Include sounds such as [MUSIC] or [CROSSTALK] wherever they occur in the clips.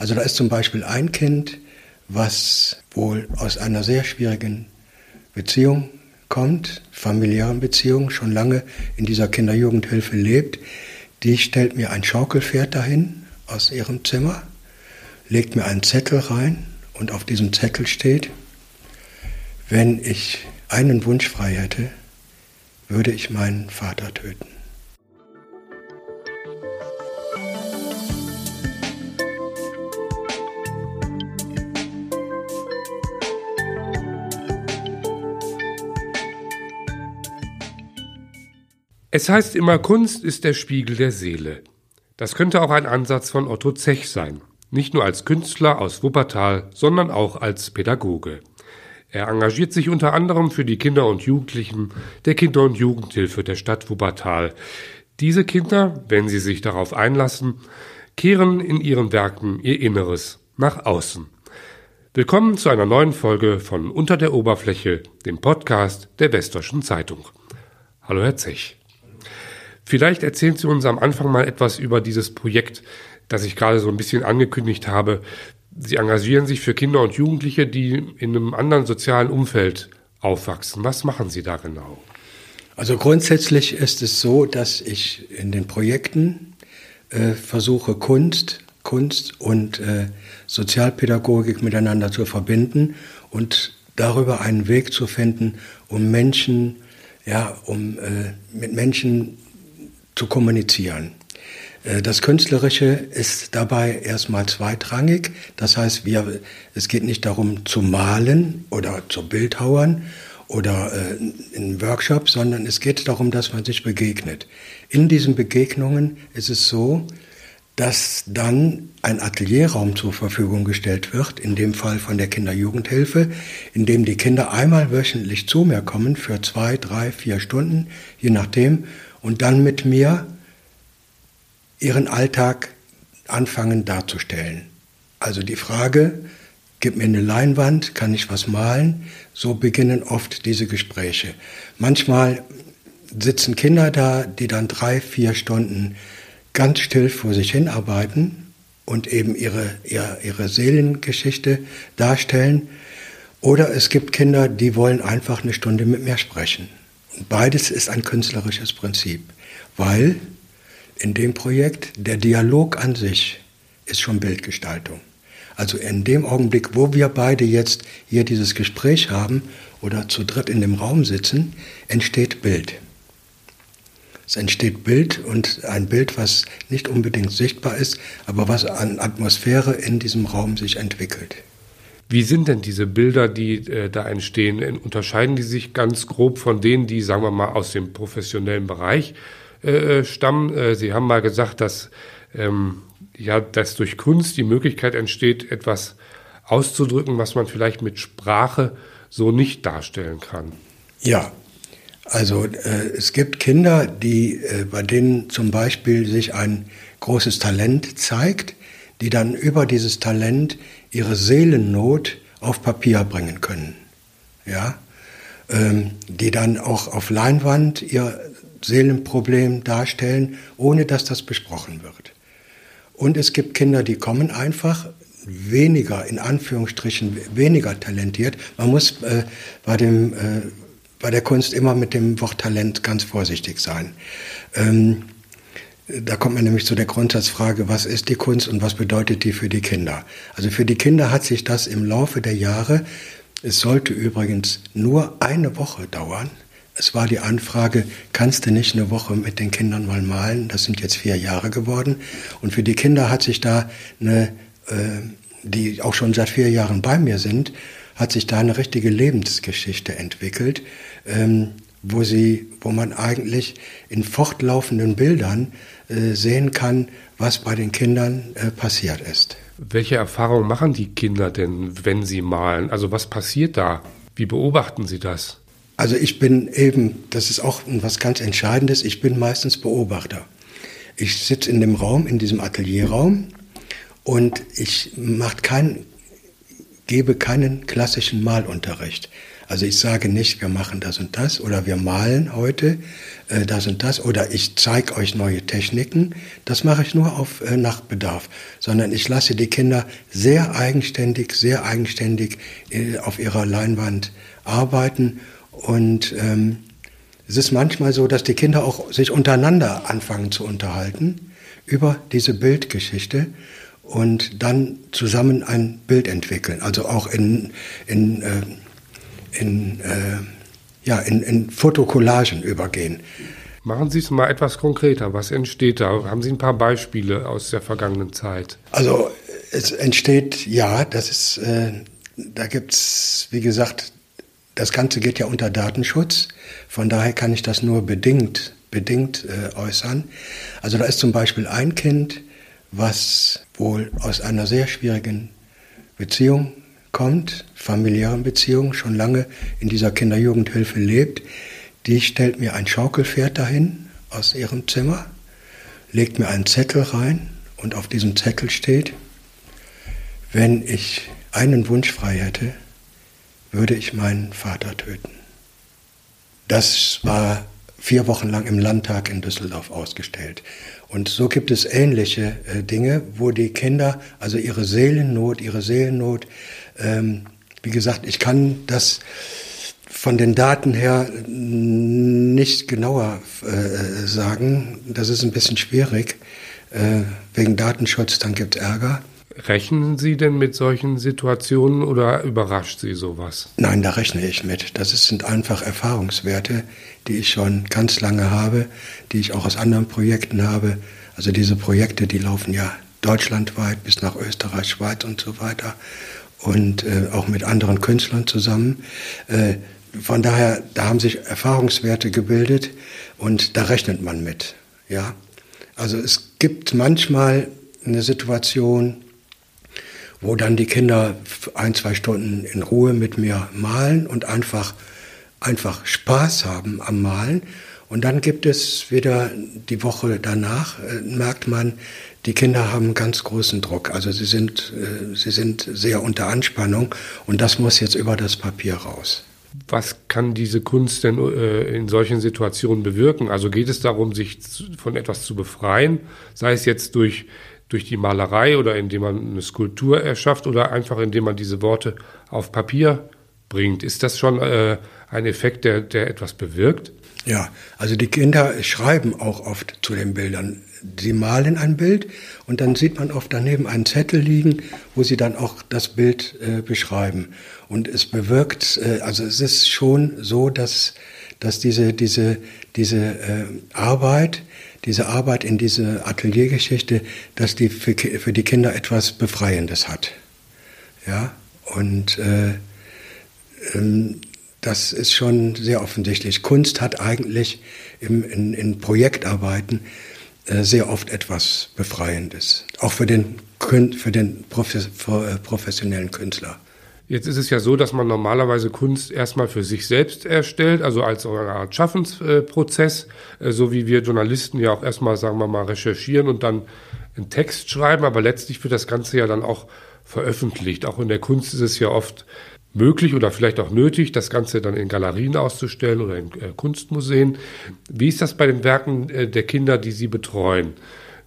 Also da ist zum Beispiel ein Kind, was wohl aus einer sehr schwierigen Beziehung kommt, familiären Beziehung, schon lange in dieser Kinderjugendhilfe lebt. Die stellt mir ein Schaukelpferd dahin aus ihrem Zimmer, legt mir einen Zettel rein und auf diesem Zettel steht, wenn ich einen Wunsch frei hätte, würde ich meinen Vater töten. Es heißt immer, Kunst ist der Spiegel der Seele. Das könnte auch ein Ansatz von Otto Zech sein. Nicht nur als Künstler aus Wuppertal, sondern auch als Pädagoge. Er engagiert sich unter anderem für die Kinder und Jugendlichen der Kinder- und Jugendhilfe der Stadt Wuppertal. Diese Kinder, wenn sie sich darauf einlassen, kehren in ihren Werken ihr Inneres nach außen. Willkommen zu einer neuen Folge von Unter der Oberfläche, dem Podcast der Westdeutschen Zeitung. Hallo Herr Zech. Vielleicht erzählen Sie uns am Anfang mal etwas über dieses Projekt, das ich gerade so ein bisschen angekündigt habe. Sie engagieren sich für Kinder und Jugendliche, die in einem anderen sozialen Umfeld aufwachsen. Was machen Sie da genau? Also grundsätzlich ist es so, dass ich in den Projekten äh, versuche, Kunst, Kunst und äh, Sozialpädagogik miteinander zu verbinden und darüber einen Weg zu finden, um Menschen, ja, um äh, mit Menschen zu kommunizieren. Äh, das Künstlerische ist dabei erstmal zweitrangig. Das heißt, wir, es geht nicht darum zu malen oder zu Bildhauern oder äh, in Workshops, sondern es geht darum, dass man sich begegnet. In diesen Begegnungen ist es so, dass dann ein Atelierraum zur Verfügung gestellt wird, in dem Fall von der Kinderjugendhilfe, in dem die Kinder einmal wöchentlich zu mir kommen für zwei, drei, vier Stunden, je nachdem, und dann mit mir ihren Alltag anfangen darzustellen. Also die Frage, gib mir eine Leinwand, kann ich was malen? So beginnen oft diese Gespräche. Manchmal sitzen Kinder da, die dann drei, vier Stunden ganz still vor sich hinarbeiten und eben ihre, ihre, ihre Seelengeschichte darstellen. Oder es gibt Kinder, die wollen einfach eine Stunde mit mir sprechen. Beides ist ein künstlerisches Prinzip, weil in dem Projekt der Dialog an sich ist schon Bildgestaltung. Also in dem Augenblick, wo wir beide jetzt hier dieses Gespräch haben oder zu dritt in dem Raum sitzen, entsteht Bild. Es entsteht Bild und ein Bild, was nicht unbedingt sichtbar ist, aber was an Atmosphäre in diesem Raum sich entwickelt. Wie sind denn diese Bilder, die äh, da entstehen? Unterscheiden die sich ganz grob von denen, die, sagen wir mal, aus dem professionellen Bereich äh, äh stammen? Äh, Sie haben mal gesagt, dass, ähm, ja, dass durch Kunst die Möglichkeit entsteht, etwas auszudrücken, was man vielleicht mit Sprache so nicht darstellen kann. Ja, also äh, es gibt Kinder, die, äh, bei denen zum Beispiel sich ein großes Talent zeigt, die dann über dieses Talent ihre Seelennot auf Papier bringen können. Ja? Ähm, die dann auch auf Leinwand ihr Seelenproblem darstellen, ohne dass das besprochen wird. Und es gibt Kinder, die kommen einfach weniger, in Anführungsstrichen, weniger talentiert. Man muss äh, bei, dem, äh, bei der Kunst immer mit dem Wort Talent ganz vorsichtig sein. Ähm, da kommt man nämlich zu der Grundsatzfrage, was ist die Kunst und was bedeutet die für die Kinder? Also für die Kinder hat sich das im Laufe der Jahre, es sollte übrigens nur eine Woche dauern. Es war die Anfrage, kannst du nicht eine Woche mit den Kindern mal malen? Das sind jetzt vier Jahre geworden. Und für die Kinder hat sich da eine, äh, die auch schon seit vier Jahren bei mir sind, hat sich da eine richtige Lebensgeschichte entwickelt, ähm, wo sie, wo man eigentlich in fortlaufenden Bildern sehen kann, was bei den Kindern äh, passiert ist. Welche Erfahrungen machen die Kinder denn, wenn sie malen? Also was passiert da? Wie beobachten sie das? Also ich bin eben, das ist auch was ganz Entscheidendes, ich bin meistens Beobachter. Ich sitze in dem Raum, in diesem Atelierraum und ich mache kein, gebe keinen klassischen Malunterricht. Also ich sage nicht, wir machen das und das oder wir malen heute äh, das und das oder ich zeige euch neue Techniken. Das mache ich nur auf äh, nach Bedarf, sondern ich lasse die Kinder sehr eigenständig, sehr eigenständig äh, auf ihrer Leinwand arbeiten und ähm, es ist manchmal so, dass die Kinder auch sich untereinander anfangen zu unterhalten über diese Bildgeschichte und dann zusammen ein Bild entwickeln. Also auch in, in, äh, in, äh, ja, in, in Fotokollagen übergehen. Machen Sie es mal etwas konkreter. Was entsteht da? Haben Sie ein paar Beispiele aus der vergangenen Zeit? Also es entsteht, ja, das ist, äh, da gibt es, wie gesagt, das Ganze geht ja unter Datenschutz, von daher kann ich das nur bedingt, bedingt äh, äußern. Also da ist zum Beispiel ein Kind, was wohl aus einer sehr schwierigen Beziehung kommt, familiären Beziehung, schon lange in dieser Kinderjugendhilfe lebt. Die stellt mir ein Schaukelpferd dahin aus ihrem Zimmer, legt mir einen Zettel rein und auf diesem Zettel steht, wenn ich einen Wunsch frei hätte, würde ich meinen Vater töten. Das war vier Wochen lang im Landtag in Düsseldorf ausgestellt. Und so gibt es ähnliche äh, Dinge, wo die Kinder, also ihre Seelennot, ihre Seelennot, ähm, wie gesagt, ich kann das von den Daten her nicht genauer äh, sagen. Das ist ein bisschen schwierig. Äh, wegen Datenschutz, dann gibt es Ärger. Rechnen Sie denn mit solchen Situationen oder überrascht Sie sowas? Nein, da rechne ich mit. Das sind einfach Erfahrungswerte, die ich schon ganz lange habe, die ich auch aus anderen Projekten habe. Also diese Projekte, die laufen ja deutschlandweit bis nach Österreich, Schweiz und so weiter und äh, auch mit anderen Künstlern zusammen. Äh, von daher, da haben sich Erfahrungswerte gebildet und da rechnet man mit. Ja, also es gibt manchmal eine Situation, wo dann die Kinder ein, zwei Stunden in Ruhe mit mir malen und einfach, einfach Spaß haben am Malen. Und dann gibt es wieder die Woche danach, äh, merkt man, die Kinder haben ganz großen Druck. Also sie sind, äh, sie sind sehr unter Anspannung und das muss jetzt über das Papier raus. Was kann diese Kunst denn äh, in solchen Situationen bewirken? Also geht es darum, sich von etwas zu befreien, sei es jetzt durch durch die Malerei oder indem man eine Skulptur erschafft oder einfach indem man diese Worte auf Papier bringt. Ist das schon äh, ein Effekt, der, der etwas bewirkt? Ja, also die Kinder schreiben auch oft zu den Bildern. Sie malen ein Bild und dann sieht man oft daneben einen Zettel liegen, wo sie dann auch das Bild äh, beschreiben. Und es bewirkt, äh, also es ist schon so, dass, dass diese, diese, diese äh, Arbeit diese Arbeit in diese Ateliergeschichte, dass die für, für die Kinder etwas Befreiendes hat. Ja, und äh, ähm, das ist schon sehr offensichtlich. Kunst hat eigentlich im, in, in Projektarbeiten äh, sehr oft etwas Befreiendes, auch für den, für den äh, professionellen Künstler. Jetzt ist es ja so, dass man normalerweise Kunst erstmal für sich selbst erstellt, also als eine Art Schaffensprozess, äh, so wie wir Journalisten ja auch erstmal, sagen wir mal, recherchieren und dann einen Text schreiben, aber letztlich wird das Ganze ja dann auch veröffentlicht. Auch in der Kunst ist es ja oft möglich oder vielleicht auch nötig, das Ganze dann in Galerien auszustellen oder in äh, Kunstmuseen. Wie ist das bei den Werken äh, der Kinder, die Sie betreuen?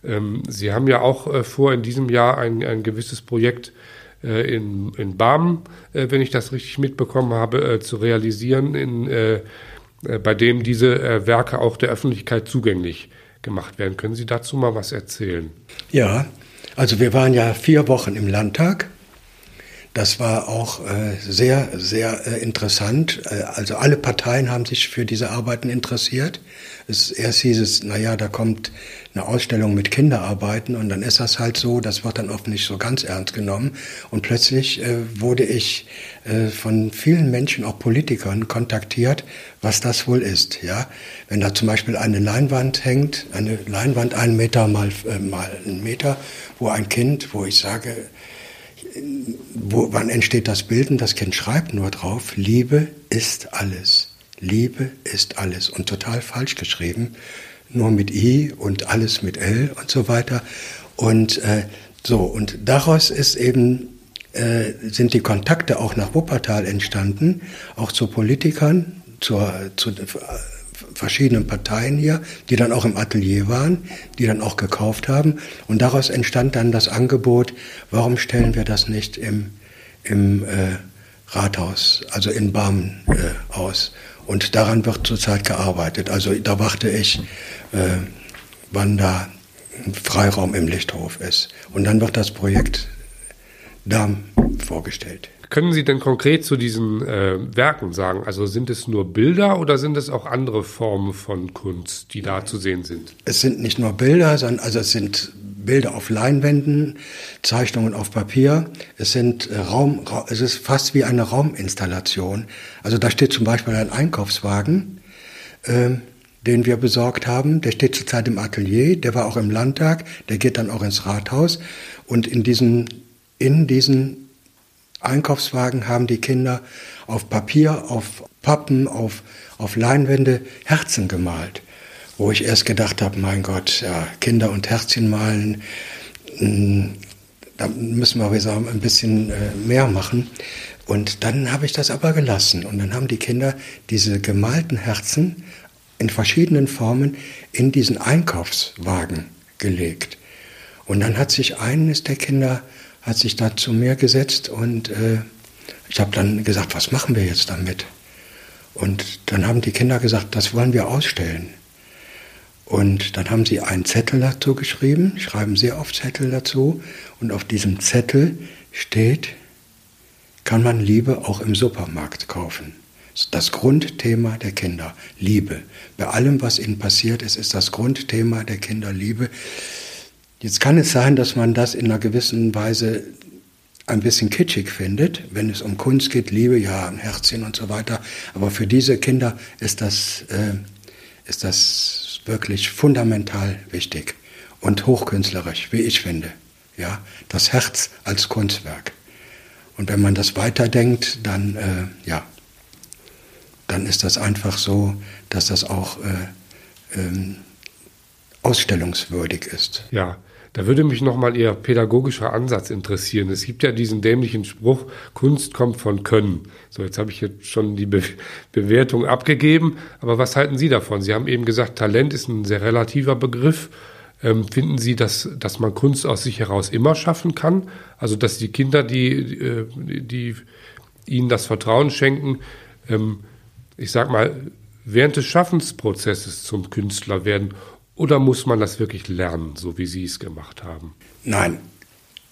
Ähm, Sie haben ja auch vor, in diesem Jahr ein, ein gewisses Projekt äh, in, in Barmen, äh, wenn ich das richtig mitbekommen habe, äh, zu realisieren, in, bei dem diese Werke auch der Öffentlichkeit zugänglich gemacht werden. Können Sie dazu mal was erzählen? Ja, also wir waren ja vier Wochen im Landtag. Das war auch äh, sehr, sehr äh, interessant. Äh, also alle Parteien haben sich für diese Arbeiten interessiert. Es, erst hieß es, naja, da kommt eine Ausstellung mit Kinderarbeiten und dann ist das halt so, das wird dann oft nicht so ganz ernst genommen. Und plötzlich äh, wurde ich äh, von vielen Menschen, auch Politikern, kontaktiert, was das wohl ist. Ja? Wenn da zum Beispiel eine Leinwand hängt, eine Leinwand einen Meter mal, äh, mal einen Meter, wo ein Kind, wo ich sage, wo, wann entsteht das Bild und das Kind schreibt nur drauf, Liebe ist alles. Liebe ist alles und total falsch geschrieben, nur mit I und alles mit L und so weiter. Und äh, so, und daraus ist eben äh, sind die Kontakte auch nach Wuppertal entstanden, auch zu Politikern, zur, zu verschiedenen Parteien hier, die dann auch im Atelier waren, die dann auch gekauft haben. Und daraus entstand dann das Angebot, warum stellen wir das nicht im, im äh, Rathaus, also in Barmen äh, aus. Und daran wird zurzeit gearbeitet. Also da warte ich, äh, wann da Freiraum im Lichthof ist. Und dann wird das Projekt Darm vorgestellt. Können Sie denn konkret zu diesen äh, Werken sagen? Also sind es nur Bilder oder sind es auch andere Formen von Kunst, die da zu sehen sind? Es sind nicht nur Bilder, sondern also es sind Bilder auf Leinwänden, Zeichnungen auf Papier. Es sind äh, Raum, es ist fast wie eine Rauminstallation. Also da steht zum Beispiel ein Einkaufswagen. Ähm, den wir besorgt haben. Der steht zurzeit im Atelier, der war auch im Landtag, der geht dann auch ins Rathaus. Und in diesen, in diesen Einkaufswagen haben die Kinder auf Papier, auf Pappen, auf, auf Leinwände Herzen gemalt. Wo ich erst gedacht habe, mein Gott, ja, Kinder und Herzchen malen, hm, da müssen wir wieder ein bisschen äh, mehr machen. Und dann habe ich das aber gelassen. Und dann haben die Kinder diese gemalten Herzen in verschiedenen Formen in diesen Einkaufswagen gelegt. Und dann hat sich eines der Kinder hat sich da zu mir gesetzt und äh, ich habe dann gesagt, was machen wir jetzt damit? Und dann haben die Kinder gesagt, das wollen wir ausstellen. Und dann haben sie einen Zettel dazu geschrieben, schreiben sehr oft Zettel dazu. Und auf diesem Zettel steht, kann man Liebe auch im Supermarkt kaufen. Das Grundthema der Kinder, Liebe. Bei allem, was ihnen passiert ist, ist das Grundthema der Kinder Liebe. Jetzt kann es sein, dass man das in einer gewissen Weise ein bisschen kitschig findet, wenn es um Kunst geht, Liebe, ja, ein Herzchen und so weiter. Aber für diese Kinder ist das, äh, ist das wirklich fundamental wichtig und hochkünstlerisch, wie ich finde. Ja, das Herz als Kunstwerk. Und wenn man das weiterdenkt, dann, äh, ja, dann ist das einfach so, dass das auch äh, ähm, ausstellungswürdig ist. Ja, da würde mich nochmal Ihr pädagogischer Ansatz interessieren. Es gibt ja diesen dämlichen Spruch, Kunst kommt von Können. So, jetzt habe ich jetzt schon die Be Bewertung abgegeben. Aber was halten Sie davon? Sie haben eben gesagt, Talent ist ein sehr relativer Begriff. Ähm, finden Sie, dass, dass man Kunst aus sich heraus immer schaffen kann? Also, dass die Kinder, die, äh, die, die Ihnen das Vertrauen schenken, ähm, ich sag mal, während des Schaffensprozesses zum Künstler werden? Oder muss man das wirklich lernen, so wie Sie es gemacht haben? Nein,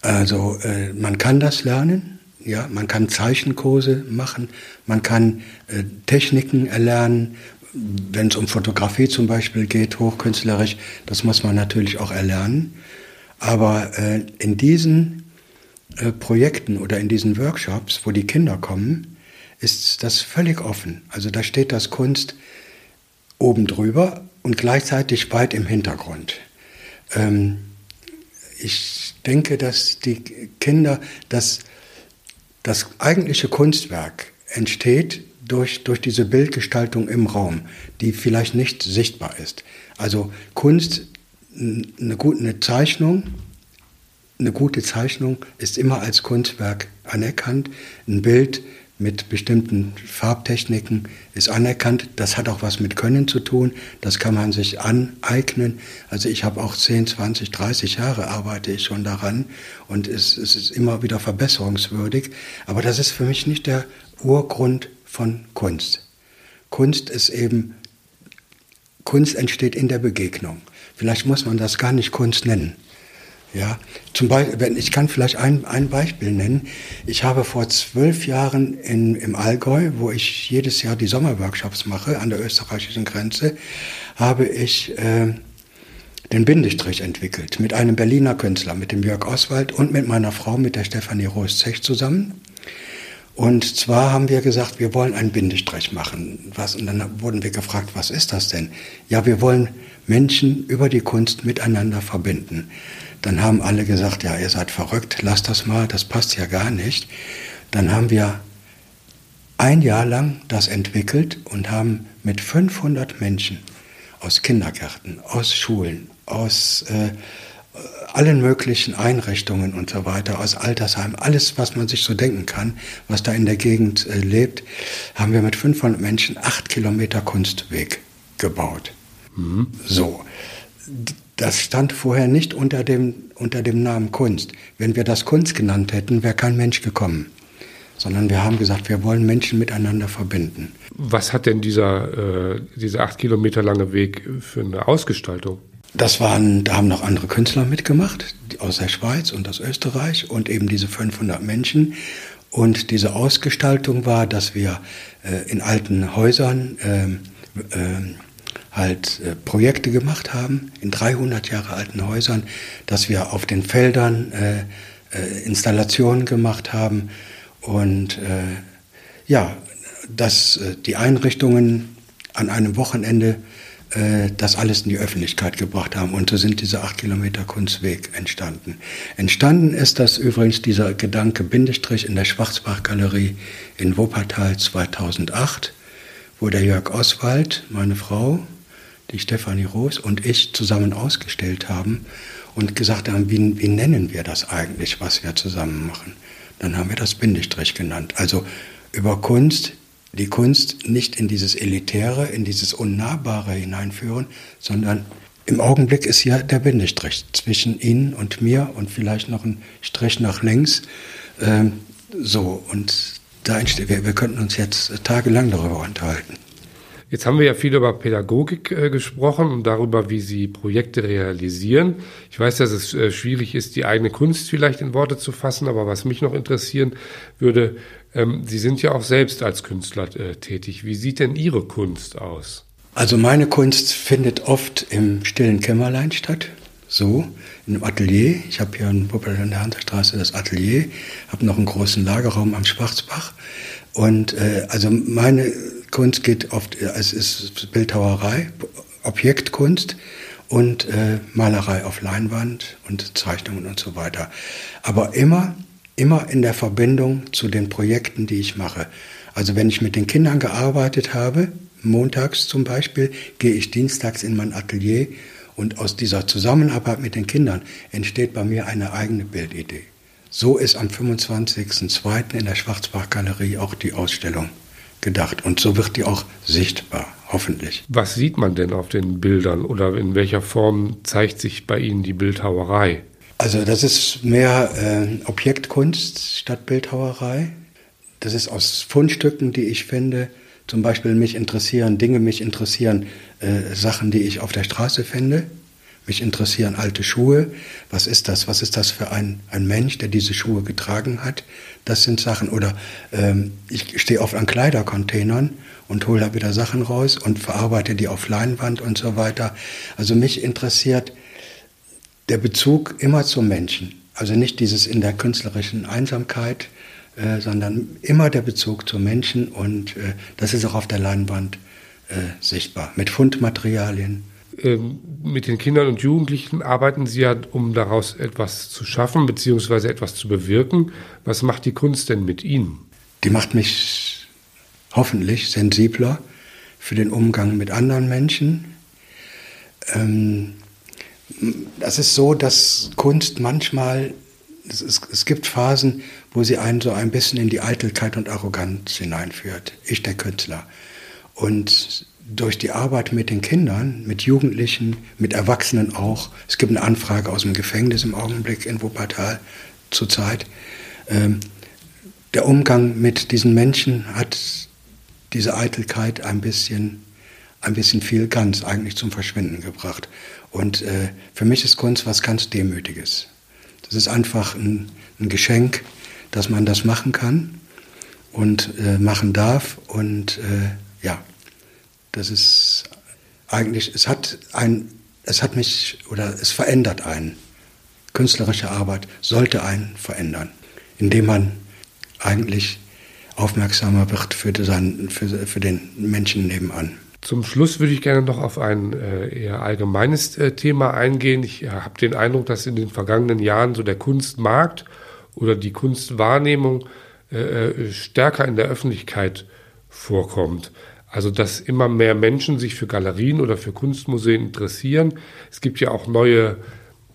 also äh, man kann das lernen. Ja, man kann Zeichenkurse machen, man kann äh, Techniken erlernen, wenn es um Fotografie zum Beispiel geht, hochkünstlerisch, das muss man natürlich auch erlernen. Aber äh, in diesen äh, Projekten oder in diesen Workshops, wo die Kinder kommen, ist das völlig offen. Also da steht das Kunst oben drüber und gleichzeitig weit im Hintergrund. Ähm, ich denke, dass die Kinder, dass das eigentliche Kunstwerk entsteht durch, durch diese Bildgestaltung im Raum, die vielleicht nicht sichtbar ist. Also Kunst, eine, gute, Zeichnung, eine gute Zeichnung ist immer als Kunstwerk anerkannt. Ein Bild mit bestimmten Farbtechniken ist anerkannt. Das hat auch was mit Können zu tun. Das kann man sich aneignen. Also ich habe auch 10, 20, 30 Jahre arbeite ich schon daran und es, es ist immer wieder verbesserungswürdig. Aber das ist für mich nicht der Urgrund von Kunst. Kunst ist eben, Kunst entsteht in der Begegnung. Vielleicht muss man das gar nicht Kunst nennen. Ja, zum Beispiel, ich kann vielleicht ein, ein Beispiel nennen. Ich habe vor zwölf Jahren in, im Allgäu, wo ich jedes Jahr die Sommerworkshops mache an der österreichischen Grenze, habe ich äh, den Bindestrich entwickelt mit einem Berliner Künstler, mit dem Jörg Oswald und mit meiner Frau, mit der Stefanie Roos-Zech zusammen. Und zwar haben wir gesagt, wir wollen einen Bindestrich machen. Was, und dann wurden wir gefragt, was ist das denn? Ja, wir wollen Menschen über die Kunst miteinander verbinden. Dann haben alle gesagt, ja, ihr seid verrückt, lasst das mal, das passt ja gar nicht. Dann haben wir ein Jahr lang das entwickelt und haben mit 500 Menschen aus Kindergärten, aus Schulen, aus, äh, allen möglichen Einrichtungen und so weiter, aus Altersheimen, alles, was man sich so denken kann, was da in der Gegend äh, lebt, haben wir mit 500 Menschen acht Kilometer Kunstweg gebaut. Mhm. So. Das stand vorher nicht unter dem, unter dem Namen Kunst. Wenn wir das Kunst genannt hätten, wäre kein Mensch gekommen. Sondern wir haben gesagt, wir wollen Menschen miteinander verbinden. Was hat denn dieser, äh, dieser acht Kilometer lange Weg für eine Ausgestaltung? Das waren, da haben noch andere Künstler mitgemacht, aus der Schweiz und aus Österreich und eben diese 500 Menschen. Und diese Ausgestaltung war, dass wir äh, in alten Häusern äh, äh, halt äh, Projekte gemacht haben, in 300 Jahre alten Häusern, dass wir auf den Feldern äh, äh, Installationen gemacht haben und ja, dass die Einrichtungen an einem Wochenende äh, das alles in die Öffentlichkeit gebracht haben. Und so sind diese acht Kilometer Kunstweg entstanden. Entstanden ist das übrigens dieser Gedanke Bindestrich in der Schwarzbachgalerie in Wuppertal 2008, wo der Jörg Oswald, meine Frau, die Stefanie Roos und ich zusammen ausgestellt haben und gesagt haben, wie, wie nennen wir das eigentlich, was wir zusammen machen. Dann haben wir das Bindestrich genannt. Also über Kunst die Kunst nicht in dieses Elitäre, in dieses Unnahbare hineinführen, sondern im Augenblick ist hier der Bindestrich zwischen Ihnen und mir und vielleicht noch ein Strich nach links. Ähm, so, und da entsteht, wir, wir könnten uns jetzt tagelang darüber unterhalten. Jetzt haben wir ja viel über Pädagogik äh, gesprochen und darüber, wie Sie Projekte realisieren. Ich weiß, dass es äh, schwierig ist, die eigene Kunst vielleicht in Worte zu fassen, aber was mich noch interessieren würde, ähm, Sie sind ja auch selbst als Künstler äh, tätig. Wie sieht denn Ihre Kunst aus? Also meine Kunst findet oft im stillen Kämmerlein statt, so in einem Atelier. Ich habe hier in Wuppertal an der Hanserstraße das Atelier, habe noch einen großen Lagerraum am Schwarzbach. Und äh, also meine Kunst geht oft, es ist Bildhauerei, Objektkunst und äh, Malerei auf Leinwand und Zeichnungen und so weiter. Aber immer, immer in der Verbindung zu den Projekten, die ich mache. Also wenn ich mit den Kindern gearbeitet habe, montags zum Beispiel, gehe ich dienstags in mein Atelier und aus dieser Zusammenarbeit mit den Kindern entsteht bei mir eine eigene Bildidee. So ist am 25.02. in der Schwarzbachgalerie auch die Ausstellung gedacht. Und so wird die auch sichtbar, hoffentlich. Was sieht man denn auf den Bildern oder in welcher Form zeigt sich bei Ihnen die Bildhauerei? Also das ist mehr äh, Objektkunst statt Bildhauerei. Das ist aus Fundstücken, die ich finde. Zum Beispiel mich interessieren Dinge, mich interessieren äh, Sachen, die ich auf der Straße finde. Mich interessieren alte Schuhe. Was ist das? Was ist das für ein, ein Mensch, der diese Schuhe getragen hat? Das sind Sachen. Oder ähm, ich stehe oft an Kleidercontainern und hole da wieder Sachen raus und verarbeite die auf Leinwand und so weiter. Also mich interessiert der Bezug immer zum Menschen. Also nicht dieses in der künstlerischen Einsamkeit, äh, sondern immer der Bezug zum Menschen und äh, das ist auch auf der Leinwand äh, sichtbar. Mit Fundmaterialien mit den Kindern und Jugendlichen arbeiten Sie ja, um daraus etwas zu schaffen, beziehungsweise etwas zu bewirken. Was macht die Kunst denn mit Ihnen? Die macht mich hoffentlich sensibler für den Umgang mit anderen Menschen. Ähm, das ist so, dass Kunst manchmal, es, es, gibt Phasen, wo sie einen so ein bisschen in die Eitelkeit und Arroganz hineinführt. Ich, der Künstler. Und durch die Arbeit mit den Kindern, mit Jugendlichen, mit Erwachsenen auch. Es gibt eine Anfrage aus dem Gefängnis im Augenblick in Wuppertal zurzeit. Ähm, der Umgang mit diesen Menschen hat diese Eitelkeit ein bisschen, ein bisschen viel ganz eigentlich zum Verschwinden gebracht. Und äh, für mich ist Kunst was ganz Demütiges. Das ist einfach ein, ein Geschenk, dass man das machen kann und äh, machen darf. Und äh, ja, das ist eigentlich, es hat ein, es hat mich oder es verändert einen. Künstlerische Arbeit sollte einen verändern, indem man eigentlich aufmerksamer wird für, den, für, für den Menschen nebenan. Zum Schluss würde ich gerne noch auf ein äh, eher allgemeines äh, Thema eingehen. Ich äh, habe den Eindruck, dass in den vergangenen Jahren so der Kunstmarkt oder die Kunstwahrnehmung stärker in der Öffentlichkeit vorkommt. Also, dass immer mehr Menschen sich für Galerien oder für Kunstmuseen interessieren. Es gibt ja auch neue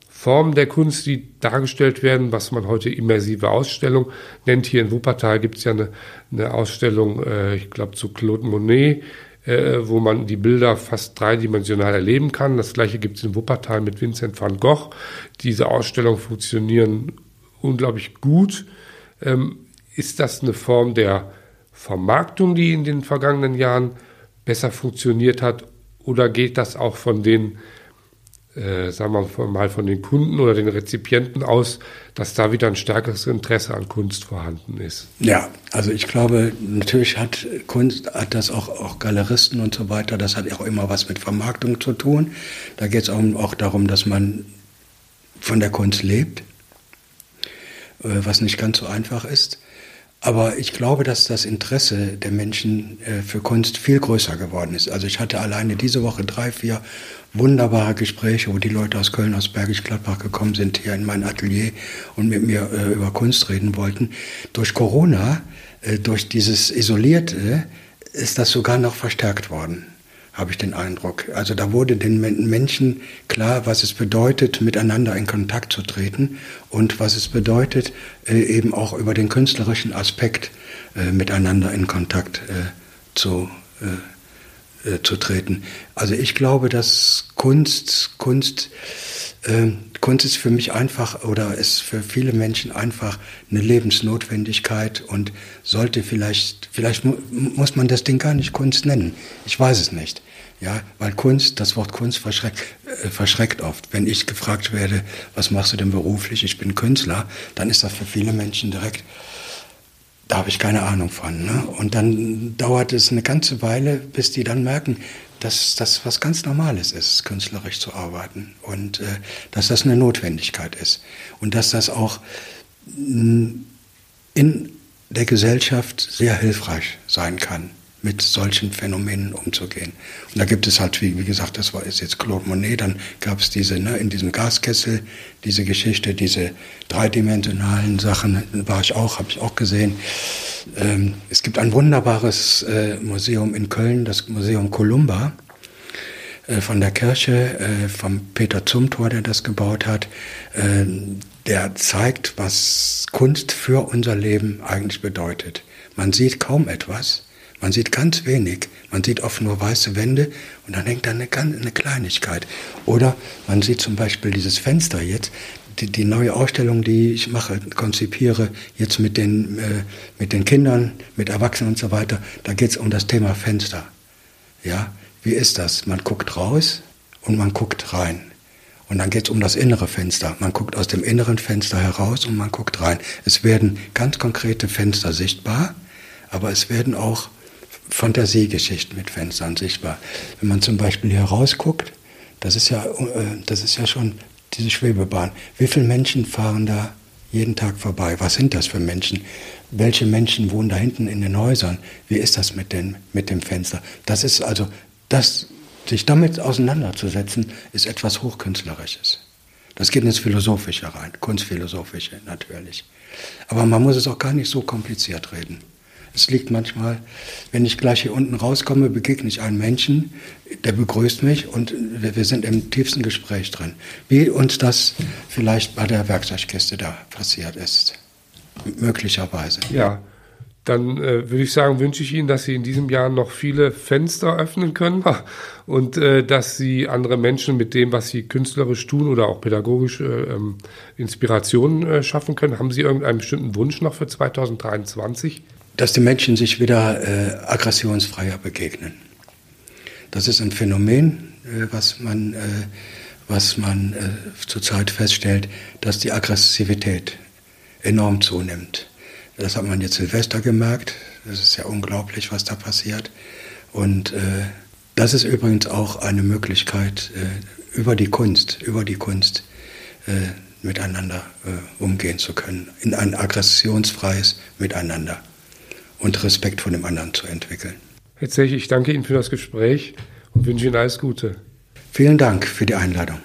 Formen der Kunst, die dargestellt werden, was man heute immersive Ausstellung nennt. Hier in Wuppertal gibt es ja eine, eine Ausstellung, äh, ich glaube, zu Claude Monet, äh, wo man die Bilder fast dreidimensional erleben kann. Das gleiche gibt es in Wuppertal mit Vincent van Gogh. Diese Ausstellungen funktionieren unglaublich gut. Ähm, ist das eine Form der Vermarktung, die in den vergangenen Jahren besser funktioniert hat? Oder geht das auch von den äh, sagen wir mal, von den Kunden oder den Rezipienten aus, dass da wieder ein stärkeres Interesse an Kunst vorhanden ist. Ja, also ich glaube, natürlich hat Kunst, hat das auch, auch Galeristen und so weiter, das hat auch immer was mit Vermarktung zu tun. Da geht es auch, auch darum, dass man von der Kunst lebt, äh, was nicht ganz so einfach ist. Aber ich glaube, dass das Interesse der Menschen äh, für Kunst viel größer geworden ist. Also ich hatte alleine diese Woche drei, vier wunderbare Gespräche, wo die Leute aus Köln, aus Bergisch Gladbach gekommen sind hier in mein Atelier und mit mir äh, über Kunst reden wollten. Durch Corona, äh, durch dieses Isolierte, ist das sogar noch verstärkt worden habe ich den Eindruck. Also da wurde den Menschen klar, was es bedeutet, miteinander in Kontakt zu treten und was es bedeutet, äh, eben auch über den künstlerischen Aspekt äh, miteinander in Kontakt äh, zu, treten. Also ich glaube, dass Kunst, Kunst, Kunst ist für mich einfach oder ist für viele Menschen einfach eine Lebensnotwendigkeit und sollte vielleicht, vielleicht muss man das Ding gar nicht Kunst nennen. Ich weiß es nicht. Ja, weil Kunst, das Wort Kunst verschreckt, äh, verschreckt oft. Wenn ich gefragt werde, was machst du denn beruflich? Ich bin Künstler, dann ist das für viele Menschen direkt, da habe ich keine Ahnung von. Ne? Und dann dauert es eine ganze Weile, bis die dann merken, dass das was ganz Normales ist, künstlerisch zu arbeiten. Und äh, dass das eine Notwendigkeit ist. Und dass das auch mm, in der Gesellschaft sehr hilfreich sein kann mit solchen Phänomenen umzugehen. Und da gibt es halt, wie, wie gesagt, das war ist jetzt Claude Monet, dann gab es diese, ne, in diesem Gaskessel, diese Geschichte, diese dreidimensionalen Sachen, war ich auch, habe ich auch gesehen. Ähm, es gibt ein wunderbares äh, Museum in Köln, das Museum Columba äh, von der Kirche, äh, vom Peter Zumthor, der das gebaut hat. Äh, der zeigt, was Kunst für unser Leben eigentlich bedeutet. Man sieht kaum etwas, man sieht ganz wenig. Man sieht oft nur weiße Wände und dann hängt da eine, eine Kleinigkeit. Oder man sieht zum Beispiel dieses Fenster jetzt, die, die neue Ausstellung, die ich mache, konzipiere, jetzt mit den, äh, mit den Kindern, mit Erwachsenen und so weiter, da geht es um das Thema Fenster. Ja, wie ist das? Man guckt raus und man guckt rein. Und dann geht es um das innere Fenster. Man guckt aus dem inneren Fenster heraus und man guckt rein. Es werden ganz konkrete Fenster sichtbar, aber es werden auch Fantasiegeschichten mit Fenstern sichtbar. Wenn man zum Beispiel hier rausguckt, das ist ja, äh, das ist ja schon diese Schwebebahn. Wie viele Menschen fahren da jeden Tag vorbei? Was sind das für Menschen? Welche Menschen wohnen da hinten in den Häusern? Wie ist das mit, den, mit dem Fenster? Das ist also, das, sich damit auseinanderzusetzen, ist etwas Hochkünstlerisches. Das geht ins Philosophische rein, Kunstphilosophische natürlich. Aber man muss es auch gar nicht so kompliziert reden. Es liegt manchmal, wenn ich gleich hier unten rauskomme, begegne ich einen Menschen, der begrüßt mich und wir, wir sind im tiefsten Gespräch drin. Wie uns das vielleicht bei der Werkzeugkiste da passiert ist. Möglicherweise. Ja. Dann äh, würde ich sagen, wünsche ich Ihnen, dass Sie in diesem Jahr noch viele Fenster öffnen können [LAUGHS] und äh, dass Sie andere Menschen mit dem, was Sie künstlerisch tun oder auch pädagogisch äh, ähm, Inspirationen äh, schaffen können. Haben Sie irgendeinen bestimmten Wunsch noch für 2023? Dass die Menschen sich wieder äh, aggressionsfreier begegnen. Das ist ein Phänomen, äh, was man, äh, was man äh, zurzeit feststellt, dass die Aggressivität enorm zunimmt. Das hat man jetzt Silvester gemerkt. Das ist ja unglaublich, was da passiert. Und äh, das ist übrigens auch eine Möglichkeit, äh, über die Kunst, über die Kunst miteinander umgehen zu können, in ein aggressionsfreies Miteinander und Respekt vor dem anderen zu entwickeln. Herr Zech, ich danke Ihnen für das Gespräch und wünsche Ihnen alles Gute. Vielen Dank für die Einladung.